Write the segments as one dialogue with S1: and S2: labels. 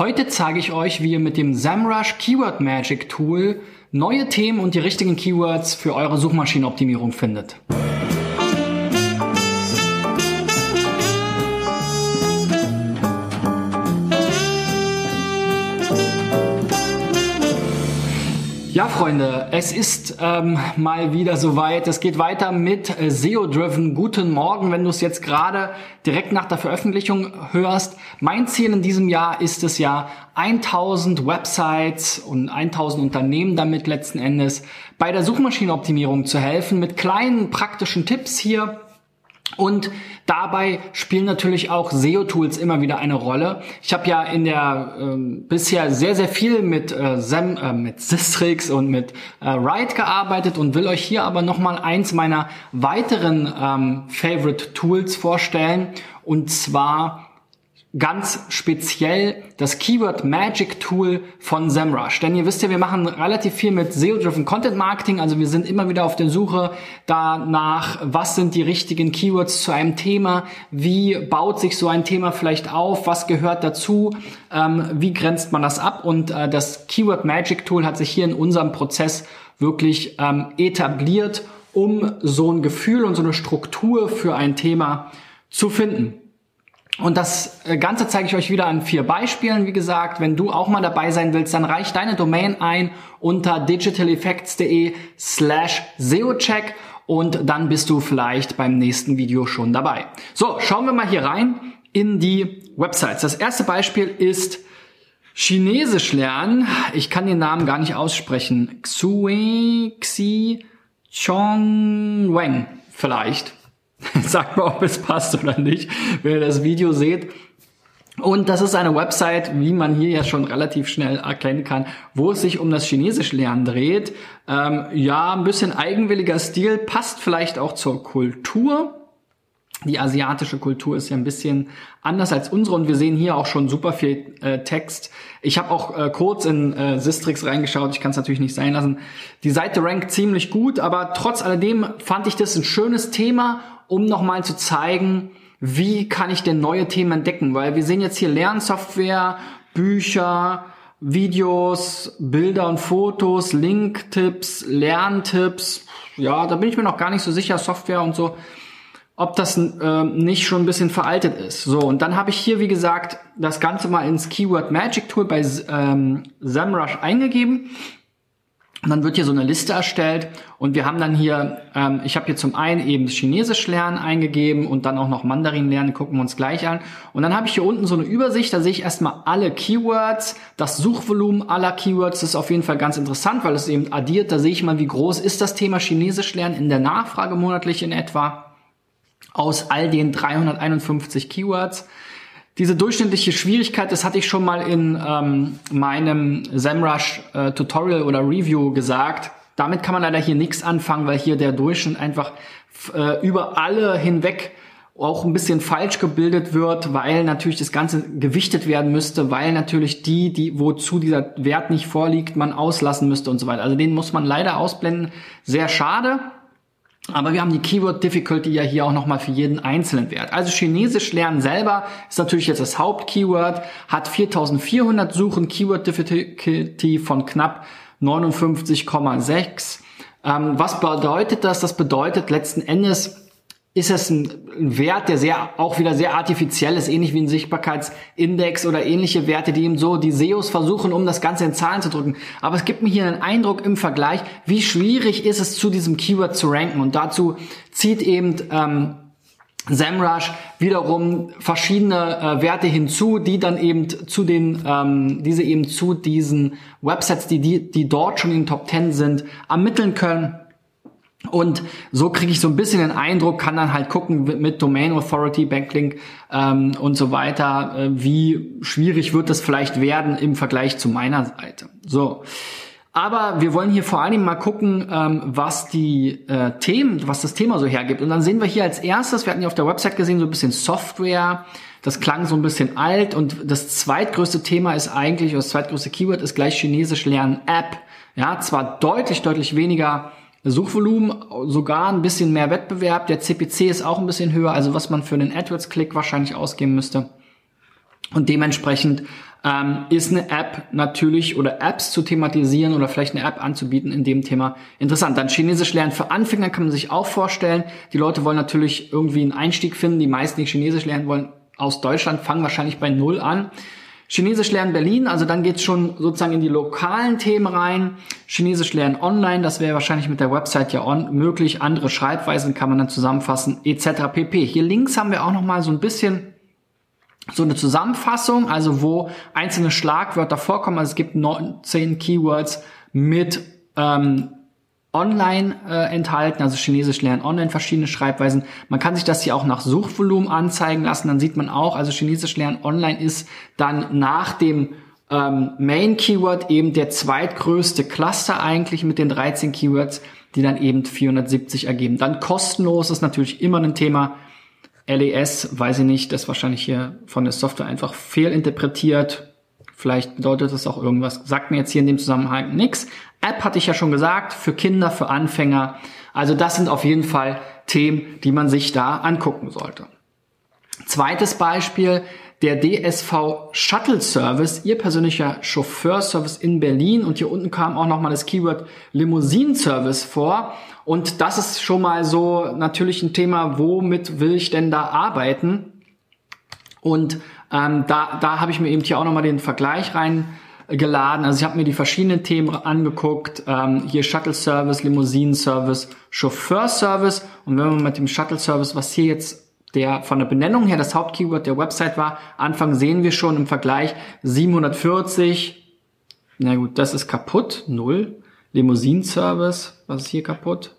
S1: Heute zeige ich euch, wie ihr mit dem SEMrush Keyword Magic Tool neue Themen und die richtigen Keywords für eure Suchmaschinenoptimierung findet. Ja, Freunde, es ist ähm, mal wieder soweit. Es geht weiter mit äh, SEO-Driven. Guten Morgen, wenn du es jetzt gerade direkt nach der Veröffentlichung hörst. Mein Ziel in diesem Jahr ist es ja, 1000 Websites und 1000 Unternehmen damit letzten Endes bei der Suchmaschinenoptimierung zu helfen mit kleinen praktischen Tipps hier und dabei spielen natürlich auch SEO-Tools immer wieder eine Rolle. Ich habe ja in der äh, bisher sehr, sehr viel mit, äh, Sem, äh, mit Sistrix und mit äh, Write gearbeitet und will euch hier aber nochmal eins meiner weiteren ähm, Favorite Tools vorstellen. Und zwar ganz speziell das Keyword Magic Tool von SEMrush. Denn ihr wisst ja, wir machen relativ viel mit SEO-driven Content Marketing. Also wir sind immer wieder auf der Suche danach, was sind die richtigen Keywords zu einem Thema, wie baut sich so ein Thema vielleicht auf, was gehört dazu, ähm, wie grenzt man das ab. Und äh, das Keyword Magic Tool hat sich hier in unserem Prozess wirklich ähm, etabliert, um so ein Gefühl und so eine Struktur für ein Thema zu finden. Und das äh, Ganze zeige ich euch wieder an vier Beispielen. Wie gesagt, wenn du auch mal dabei sein willst, dann reich deine Domain ein unter digitaleffects.de slash SEOcheck und dann bist du vielleicht beim nächsten Video schon dabei. So, schauen wir mal hier rein in die Websites. Das erste Beispiel ist Chinesisch lernen. Ich kann den Namen gar nicht aussprechen. Xue Xi Chong Weng vielleicht. Sagt mal, ob es passt oder nicht, wenn ihr das Video seht. Und das ist eine Website, wie man hier ja schon relativ schnell erkennen kann, wo es sich um das Chinesisch lernen dreht. Ähm, ja, ein bisschen eigenwilliger Stil, passt vielleicht auch zur Kultur. Die asiatische Kultur ist ja ein bisschen anders als unsere und wir sehen hier auch schon super viel äh, Text. Ich habe auch äh, kurz in äh, Sistrix reingeschaut, ich kann es natürlich nicht sein lassen. Die Seite rankt ziemlich gut, aber trotz alledem fand ich das ein schönes Thema um nochmal zu zeigen, wie kann ich denn neue Themen entdecken? Weil wir sehen jetzt hier Lernsoftware, Bücher, Videos, Bilder und Fotos, Linktipps, Lerntipps. Ja, da bin ich mir noch gar nicht so sicher, Software und so, ob das äh, nicht schon ein bisschen veraltet ist. So, und dann habe ich hier, wie gesagt, das Ganze mal ins Keyword Magic Tool bei ähm, SEMrush eingegeben. Und dann wird hier so eine Liste erstellt. Und wir haben dann hier, ähm, ich habe hier zum einen eben Chinesisch lernen eingegeben und dann auch noch Mandarin lernen, gucken wir uns gleich an. Und dann habe ich hier unten so eine Übersicht, da sehe ich erstmal alle Keywords, das Suchvolumen aller Keywords ist auf jeden Fall ganz interessant, weil es eben addiert, da sehe ich mal, wie groß ist das Thema Chinesisch lernen in der Nachfrage monatlich in etwa aus all den 351 Keywords. Diese durchschnittliche Schwierigkeit, das hatte ich schon mal in ähm, meinem SEMrush äh, Tutorial oder Review gesagt. Damit kann man leider hier nichts anfangen, weil hier der Durchschnitt einfach äh, über alle hinweg auch ein bisschen falsch gebildet wird, weil natürlich das Ganze gewichtet werden müsste, weil natürlich die, die wozu dieser Wert nicht vorliegt, man auslassen müsste und so weiter. Also den muss man leider ausblenden. Sehr schade. Aber wir haben die Keyword Difficulty ja hier auch nochmal für jeden einzelnen Wert. Also Chinesisch lernen selber ist natürlich jetzt das Hauptkeyword, hat 4400 Suchen, Keyword Difficulty von knapp 59,6. Ähm, was bedeutet das? Das bedeutet letzten Endes, ist es ein Wert, der sehr, auch wieder sehr artifiziell ist, ähnlich wie ein Sichtbarkeitsindex oder ähnliche Werte, die eben so die SEOs versuchen, um das Ganze in Zahlen zu drücken. Aber es gibt mir hier einen Eindruck im Vergleich, wie schwierig ist es, zu diesem Keyword zu ranken. Und dazu zieht eben ähm, SEMrush wiederum verschiedene äh, Werte hinzu, die dann eben zu den, ähm, diese eben zu diesen Websites, die, die, die dort schon in den Top 10 sind, ermitteln können und so kriege ich so ein bisschen den Eindruck, kann dann halt gucken mit Domain Authority, Backlink ähm, und so weiter, äh, wie schwierig wird das vielleicht werden im Vergleich zu meiner Seite. So. Aber wir wollen hier vor allem mal gucken, ähm, was die äh, Themen, was das Thema so hergibt. Und dann sehen wir hier als erstes, wir hatten hier auf der Website gesehen, so ein bisschen Software. Das klang so ein bisschen alt. Und das zweitgrößte Thema ist eigentlich, oder das zweitgrößte Keyword ist gleich Chinesisch lernen App. Ja, zwar deutlich, deutlich weniger Suchvolumen, sogar ein bisschen mehr Wettbewerb. Der CPC ist auch ein bisschen höher, also was man für einen AdWords-Klick wahrscheinlich ausgeben müsste. Und dementsprechend ähm, ist eine App natürlich oder Apps zu thematisieren oder vielleicht eine App anzubieten in dem Thema interessant. Dann Chinesisch lernen für Anfänger kann man sich auch vorstellen. Die Leute wollen natürlich irgendwie einen Einstieg finden. Die meisten, die Chinesisch lernen wollen aus Deutschland, fangen wahrscheinlich bei Null an. Chinesisch lernen Berlin, also dann geht's schon sozusagen in die lokalen Themen rein. Chinesisch lernen online, das wäre wahrscheinlich mit der Website ja on möglich. Andere Schreibweisen kann man dann zusammenfassen, etc. pp. Hier links haben wir auch noch mal so ein bisschen so eine Zusammenfassung, also wo einzelne Schlagwörter vorkommen. Also es gibt 19 Keywords mit ähm, online äh, enthalten, also Chinesisch lernen online verschiedene Schreibweisen. Man kann sich das hier auch nach Suchvolumen anzeigen lassen, dann sieht man auch, also Chinesisch lernen online ist dann nach dem ähm, Main Keyword eben der zweitgrößte Cluster eigentlich mit den 13 Keywords, die dann eben 470 ergeben. Dann kostenlos ist natürlich immer ein Thema. LES, weiß ich nicht, das wahrscheinlich hier von der Software einfach fehlinterpretiert. Vielleicht bedeutet das auch irgendwas. Sagt mir jetzt hier in dem Zusammenhang nichts. App hatte ich ja schon gesagt, für Kinder, für Anfänger. Also das sind auf jeden Fall Themen, die man sich da angucken sollte. Zweites Beispiel, der DSV Shuttle Service, ihr persönlicher Chauffeurservice in Berlin. Und hier unten kam auch nochmal das Keyword Limousine Service vor. Und das ist schon mal so natürlich ein Thema, womit will ich denn da arbeiten? Und ähm, da, da habe ich mir eben hier auch nochmal den Vergleich reingeladen. Also ich habe mir die verschiedenen Themen angeguckt. Ähm, hier Shuttle Service, Limousinen Service, Chauffeur Service. Und wenn man mit dem Shuttle Service, was hier jetzt der von der Benennung her das Hauptkeyword der Website war, Anfang sehen wir schon im Vergleich 740. Na gut, das ist kaputt. Null. Limousinenservice, was ist hier kaputt?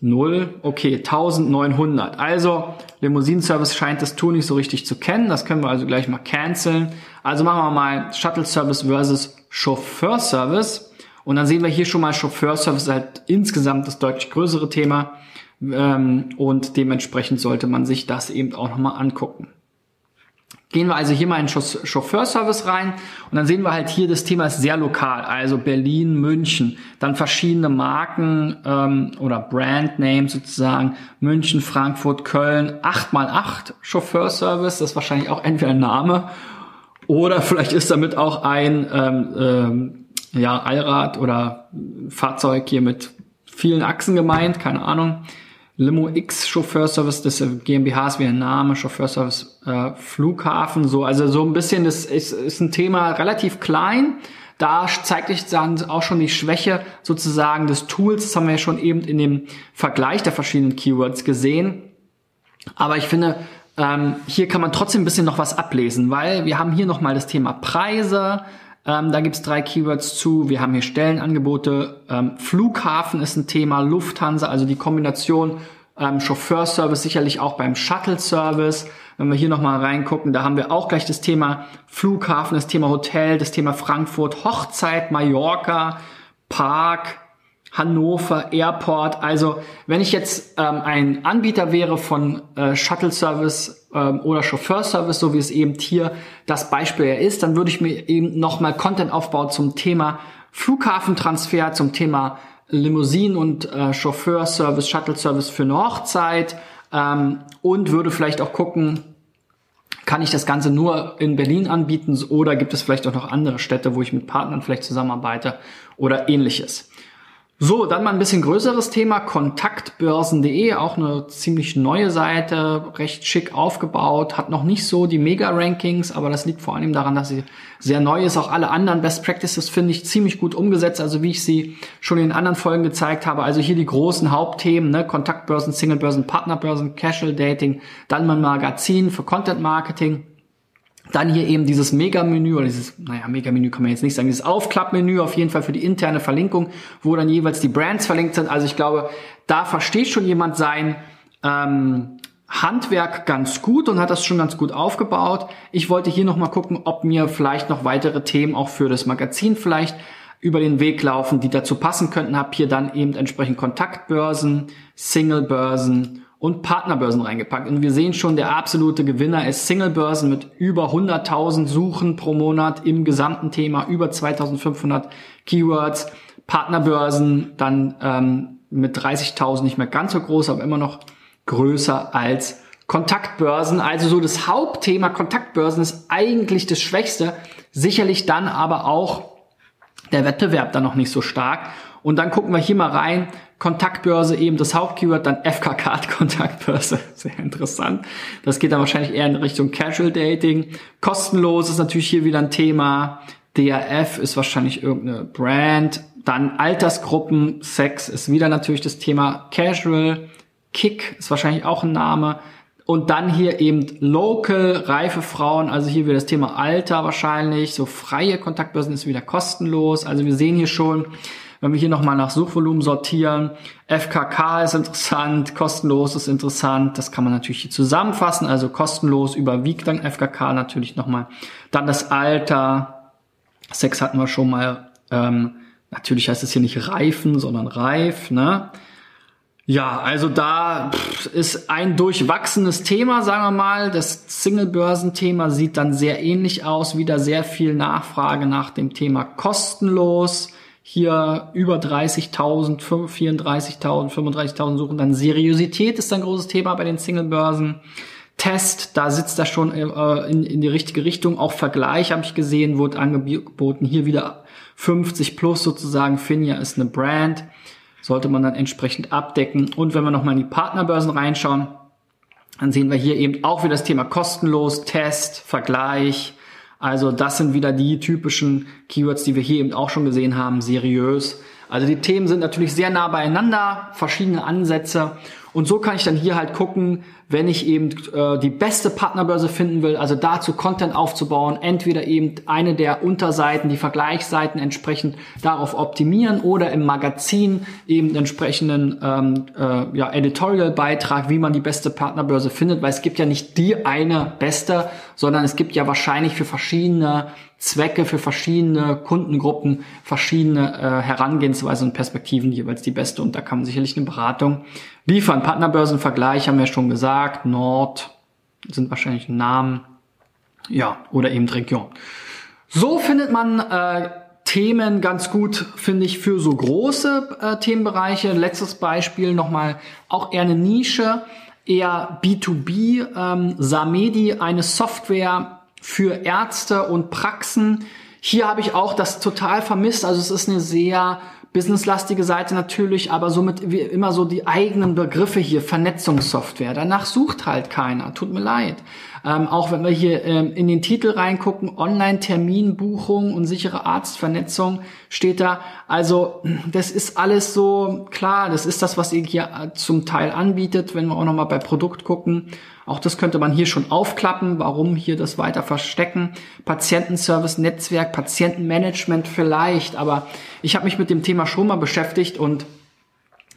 S1: Null. Okay, 1900. Also, Limousinenservice scheint das Tool nicht so richtig zu kennen. Das können wir also gleich mal canceln. Also machen wir mal Shuttle Service versus Chauffeur Service. Und dann sehen wir hier schon mal Chauffeur Service halt insgesamt das deutlich größere Thema. Ähm, und dementsprechend sollte man sich das eben auch nochmal angucken. Gehen wir also hier mal in Chauffeurservice rein und dann sehen wir halt hier, das Thema ist sehr lokal, also Berlin, München, dann verschiedene Marken ähm, oder Brandnames sozusagen, München, Frankfurt, Köln, 8x8 Chauffeurservice, das ist wahrscheinlich auch entweder ein Name oder vielleicht ist damit auch ein ähm, ähm, ja, Allrad oder Fahrzeug hier mit vielen Achsen gemeint, keine Ahnung. Limo X Chauffeurservice des GmbHs wie ein Name, Chauffeurservice äh, Flughafen, so, also so ein bisschen, das ist, ist ein Thema relativ klein. Da zeigt sich dann auch schon die Schwäche sozusagen des Tools. Das haben wir ja schon eben in dem Vergleich der verschiedenen Keywords gesehen. Aber ich finde, ähm, hier kann man trotzdem ein bisschen noch was ablesen, weil wir haben hier nochmal das Thema Preise, ähm, da gibt's drei Keywords zu. Wir haben hier Stellenangebote. Ähm, Flughafen ist ein Thema, Lufthansa, also die Kombination ähm, Chauffeurservice, sicherlich auch beim Shuttle-Service. Wenn wir hier nochmal reingucken, da haben wir auch gleich das Thema Flughafen, das Thema Hotel, das Thema Frankfurt, Hochzeit, Mallorca, Park, Hannover Airport. Also wenn ich jetzt ähm, ein Anbieter wäre von äh, Shuttle Service ähm, oder Chauffeur Service, so wie es eben hier das Beispiel ist, dann würde ich mir eben nochmal Content aufbauen zum Thema Flughafentransfer, zum Thema Limousinen und äh, Chauffeur Service, Shuttle Service für eine Hochzeit ähm, und würde vielleicht auch gucken, kann ich das Ganze nur in Berlin anbieten oder gibt es vielleicht auch noch andere Städte, wo ich mit Partnern vielleicht zusammenarbeite oder ähnliches. So, dann mal ein bisschen größeres Thema, kontaktbörsen.de, auch eine ziemlich neue Seite, recht schick aufgebaut, hat noch nicht so die Mega-Rankings, aber das liegt vor allem daran, dass sie sehr neu ist. Auch alle anderen Best Practices finde ich ziemlich gut umgesetzt, also wie ich sie schon in anderen Folgen gezeigt habe. Also hier die großen Hauptthemen, ne? Kontaktbörsen, Singlebörsen, Partnerbörsen, Casual Dating, dann mein Magazin für Content Marketing dann hier eben dieses Mega-Menü oder dieses, naja, Mega-Menü kann man jetzt nicht sagen, dieses Aufklappmenü auf jeden Fall für die interne Verlinkung, wo dann jeweils die Brands verlinkt sind. Also ich glaube, da versteht schon jemand sein ähm, Handwerk ganz gut und hat das schon ganz gut aufgebaut. Ich wollte hier nochmal gucken, ob mir vielleicht noch weitere Themen auch für das Magazin vielleicht über den Weg laufen, die dazu passen könnten. Hab hier dann eben entsprechend Kontaktbörsen, Singlebörsen und Partnerbörsen reingepackt. Und wir sehen schon, der absolute Gewinner ist Singlebörsen mit über 100.000 Suchen pro Monat im gesamten Thema, über 2.500 Keywords. Partnerbörsen dann ähm, mit 30.000 nicht mehr ganz so groß, aber immer noch größer als Kontaktbörsen. Also so das Hauptthema Kontaktbörsen ist eigentlich das Schwächste. Sicherlich dann aber auch der Wettbewerb dann noch nicht so stark. Und dann gucken wir hier mal rein. Kontaktbörse eben das Hauptkeyword, dann FK-Card Kontaktbörse. Sehr interessant. Das geht dann wahrscheinlich eher in Richtung Casual Dating. Kostenlos ist natürlich hier wieder ein Thema. DRF ist wahrscheinlich irgendeine Brand. Dann Altersgruppen, Sex ist wieder natürlich das Thema Casual. Kick ist wahrscheinlich auch ein Name. Und dann hier eben Local, reife Frauen, also hier wieder das Thema Alter wahrscheinlich. So freie Kontaktbörsen ist wieder kostenlos. Also wir sehen hier schon, wenn wir hier nochmal nach Suchvolumen sortieren, FKK ist interessant, kostenlos ist interessant, das kann man natürlich hier zusammenfassen, also kostenlos überwiegt dann FKK natürlich nochmal. Dann das Alter, Sex hatten wir schon mal, ähm, natürlich heißt es hier nicht reifen, sondern reif, ne? Ja, also da ist ein durchwachsenes Thema, sagen wir mal. Das Single-Börsen-Thema sieht dann sehr ähnlich aus. Wieder sehr viel Nachfrage nach dem Thema kostenlos hier über 30.000, 34.000, 35.000 suchen. Dann Seriosität ist ein großes Thema bei den Single-Börsen. Test, da sitzt er schon äh, in, in die richtige Richtung. Auch Vergleich habe ich gesehen, wurde angeboten. Hier wieder 50 plus sozusagen. Finja ist eine Brand. Sollte man dann entsprechend abdecken. Und wenn wir nochmal in die Partnerbörsen reinschauen, dann sehen wir hier eben auch wieder das Thema kostenlos, Test, Vergleich, also das sind wieder die typischen Keywords, die wir hier eben auch schon gesehen haben, seriös. Also die Themen sind natürlich sehr nah beieinander, verschiedene Ansätze und so kann ich dann hier halt gucken, wenn ich eben äh, die beste Partnerbörse finden will, also dazu Content aufzubauen, entweder eben eine der Unterseiten, die Vergleichsseiten entsprechend darauf optimieren oder im Magazin eben entsprechenden ähm, äh, ja, Editorial-Beitrag, wie man die beste Partnerbörse findet, weil es gibt ja nicht die eine beste, sondern es gibt ja wahrscheinlich für verschiedene Zwecke für verschiedene Kundengruppen, verschiedene äh, Herangehensweisen und Perspektiven jeweils die beste. Und da kann man sicherlich eine Beratung liefern. Partnerbörsenvergleich haben wir schon gesagt. Nord sind wahrscheinlich Namen. Ja, oder eben Region. So findet man äh, Themen ganz gut, finde ich, für so große äh, Themenbereiche. Letztes Beispiel nochmal auch eher eine Nische, eher B2B. Ähm, Samedi, eine Software, für Ärzte und Praxen. Hier habe ich auch das total vermisst. Also es ist eine sehr businesslastige Seite natürlich, aber somit wie immer so die eigenen Begriffe hier, Vernetzungssoftware. Danach sucht halt keiner. Tut mir leid. Ähm, auch wenn wir hier ähm, in den Titel reingucken, Online-Terminbuchung und sichere Arztvernetzung steht da. Also das ist alles so klar. Das ist das, was ihr hier äh, zum Teil anbietet. Wenn wir auch nochmal bei Produkt gucken, auch das könnte man hier schon aufklappen. Warum hier das weiter verstecken? Patientenservice, Netzwerk, Patientenmanagement vielleicht. Aber ich habe mich mit dem Thema schon mal beschäftigt und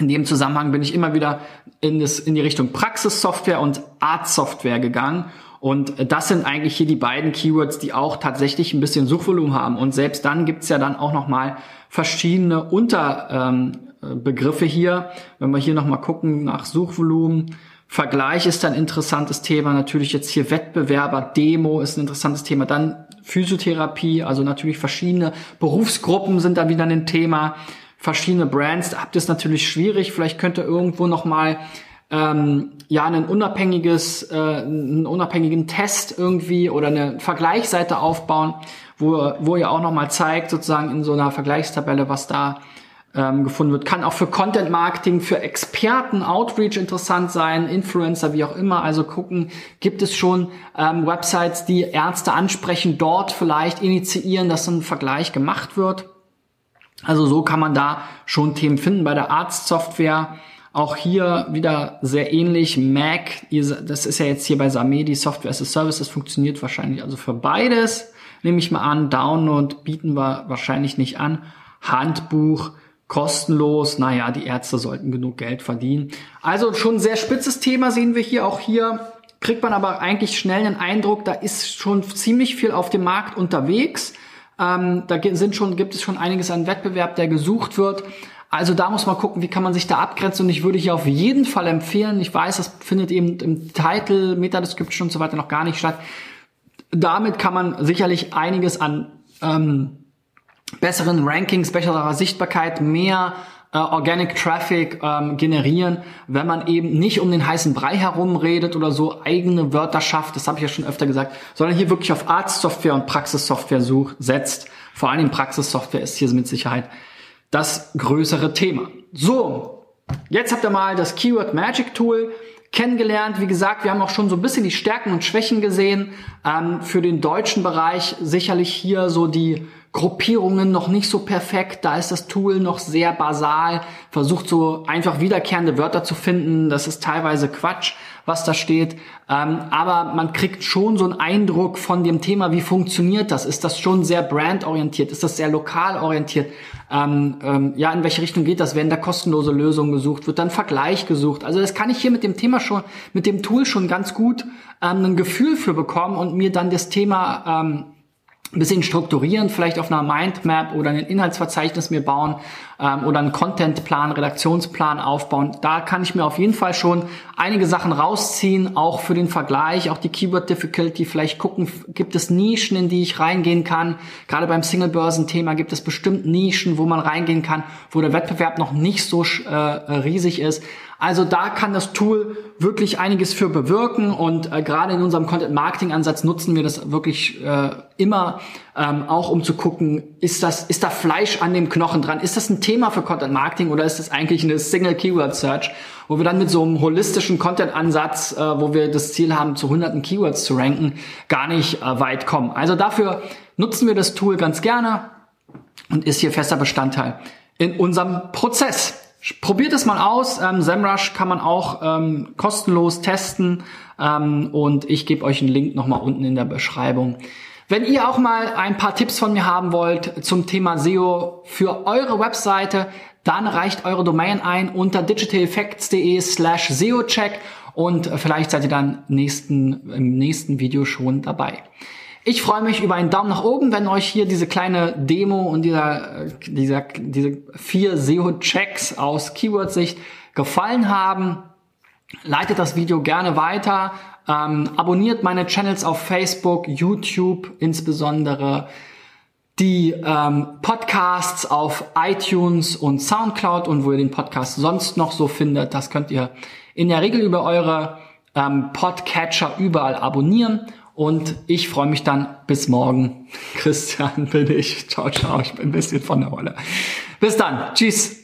S1: in dem Zusammenhang bin ich immer wieder in, das, in die Richtung Praxissoftware und Arztsoftware gegangen. Und das sind eigentlich hier die beiden Keywords, die auch tatsächlich ein bisschen Suchvolumen haben. Und selbst dann gibt's ja dann auch nochmal verschiedene Unterbegriffe ähm, hier. Wenn wir hier nochmal gucken nach Suchvolumen, Vergleich ist ein interessantes Thema. Natürlich jetzt hier Wettbewerber, Demo ist ein interessantes Thema. Dann Physiotherapie, also natürlich verschiedene Berufsgruppen sind da wieder ein Thema. Verschiedene Brands, da habt ihr es natürlich schwierig. Vielleicht könnt ihr irgendwo nochmal ähm, ja ein unabhängiges, äh, einen unabhängigen Test irgendwie oder eine Vergleichsseite aufbauen, wo, wo ihr auch nochmal zeigt, sozusagen in so einer Vergleichstabelle, was da ähm, gefunden wird. Kann auch für Content Marketing, für Experten, Outreach interessant sein, Influencer, wie auch immer. Also gucken, gibt es schon ähm, Websites, die Ärzte ansprechen, dort vielleicht initiieren, dass ein Vergleich gemacht wird. Also so kann man da schon Themen finden. Bei der Arztsoftware auch hier wieder sehr ähnlich. Mac, das ist ja jetzt hier bei Samedi Software as a Service, das funktioniert wahrscheinlich also für beides. Nehme ich mal an, Download bieten wir wahrscheinlich nicht an. Handbuch kostenlos. Naja, die Ärzte sollten genug Geld verdienen. Also schon ein sehr spitzes Thema sehen wir hier. Auch hier kriegt man aber eigentlich schnell einen Eindruck, da ist schon ziemlich viel auf dem Markt unterwegs. Ähm, da sind schon, gibt es schon einiges an Wettbewerb, der gesucht wird. Also da muss man gucken, wie kann man sich da abgrenzen. Und ich würde hier auf jeden Fall empfehlen, ich weiß, das findet eben im Titel, Meta-Description und so weiter noch gar nicht statt. Damit kann man sicherlich einiges an ähm, besseren Rankings, besserer Sichtbarkeit, mehr äh, Organic Traffic ähm, generieren, wenn man eben nicht um den heißen Brei herum redet oder so eigene Wörter schafft, das habe ich ja schon öfter gesagt, sondern hier wirklich auf Arztsoftware und Praxissoftware sucht, setzt. Vor allem Praxissoftware ist hier mit Sicherheit das größere Thema. So, jetzt habt ihr mal das Keyword Magic Tool kennengelernt. Wie gesagt, wir haben auch schon so ein bisschen die Stärken und Schwächen gesehen. Ähm, für den deutschen Bereich sicherlich hier so die Gruppierungen noch nicht so perfekt. Da ist das Tool noch sehr basal, versucht so einfach wiederkehrende Wörter zu finden. Das ist teilweise Quatsch, was da steht. Ähm, aber man kriegt schon so einen Eindruck von dem Thema, wie funktioniert das? Ist das schon sehr brandorientiert? Ist das sehr lokal orientiert? Ähm, ähm, ja, in welche Richtung geht das? Werden da kostenlose Lösungen gesucht? Wird dann Vergleich gesucht? Also das kann ich hier mit dem Thema schon, mit dem Tool schon ganz gut ähm, ein Gefühl für bekommen und mir dann das Thema ähm, ein bisschen strukturieren, vielleicht auf einer Mindmap oder ein Inhaltsverzeichnis mir bauen ähm, oder einen Contentplan, Redaktionsplan aufbauen. Da kann ich mir auf jeden Fall schon einige Sachen rausziehen, auch für den Vergleich, auch die Keyword Difficulty, vielleicht gucken, gibt es Nischen, in die ich reingehen kann. Gerade beim Single-Börsen-Thema gibt es bestimmt Nischen, wo man reingehen kann, wo der Wettbewerb noch nicht so äh, riesig ist. Also da kann das Tool wirklich einiges für bewirken und äh, gerade in unserem Content-Marketing-Ansatz nutzen wir das wirklich äh, immer, ähm, auch um zu gucken, ist das, ist da Fleisch an dem Knochen dran? Ist das ein Thema für Content-Marketing oder ist das eigentlich eine Single-Keyword-Search, wo wir dann mit so einem holistischen Content-Ansatz, äh, wo wir das Ziel haben, zu hunderten Keywords zu ranken, gar nicht äh, weit kommen. Also dafür nutzen wir das Tool ganz gerne und ist hier fester Bestandteil in unserem Prozess. Probiert es mal aus. Ähm, SEMrush kann man auch ähm, kostenlos testen ähm, und ich gebe euch einen Link nochmal unten in der Beschreibung. Wenn ihr auch mal ein paar Tipps von mir haben wollt zum Thema SEO für eure Webseite, dann reicht eure Domain ein unter digitaleffects.de slash SEOcheck und vielleicht seid ihr dann nächsten, im nächsten Video schon dabei. Ich freue mich über einen Daumen nach oben, wenn euch hier diese kleine Demo und dieser, dieser, diese vier SEO-Checks aus Keyword-Sicht gefallen haben. Leitet das Video gerne weiter. Ähm, abonniert meine Channels auf Facebook, YouTube insbesondere. Die ähm, Podcasts auf iTunes und Soundcloud und wo ihr den Podcast sonst noch so findet, das könnt ihr in der Regel über eure ähm, Podcatcher überall abonnieren. Und ich freue mich dann bis morgen. Christian bin ich. Ciao, ciao. Ich bin ein bisschen von der Rolle. Bis dann. Tschüss.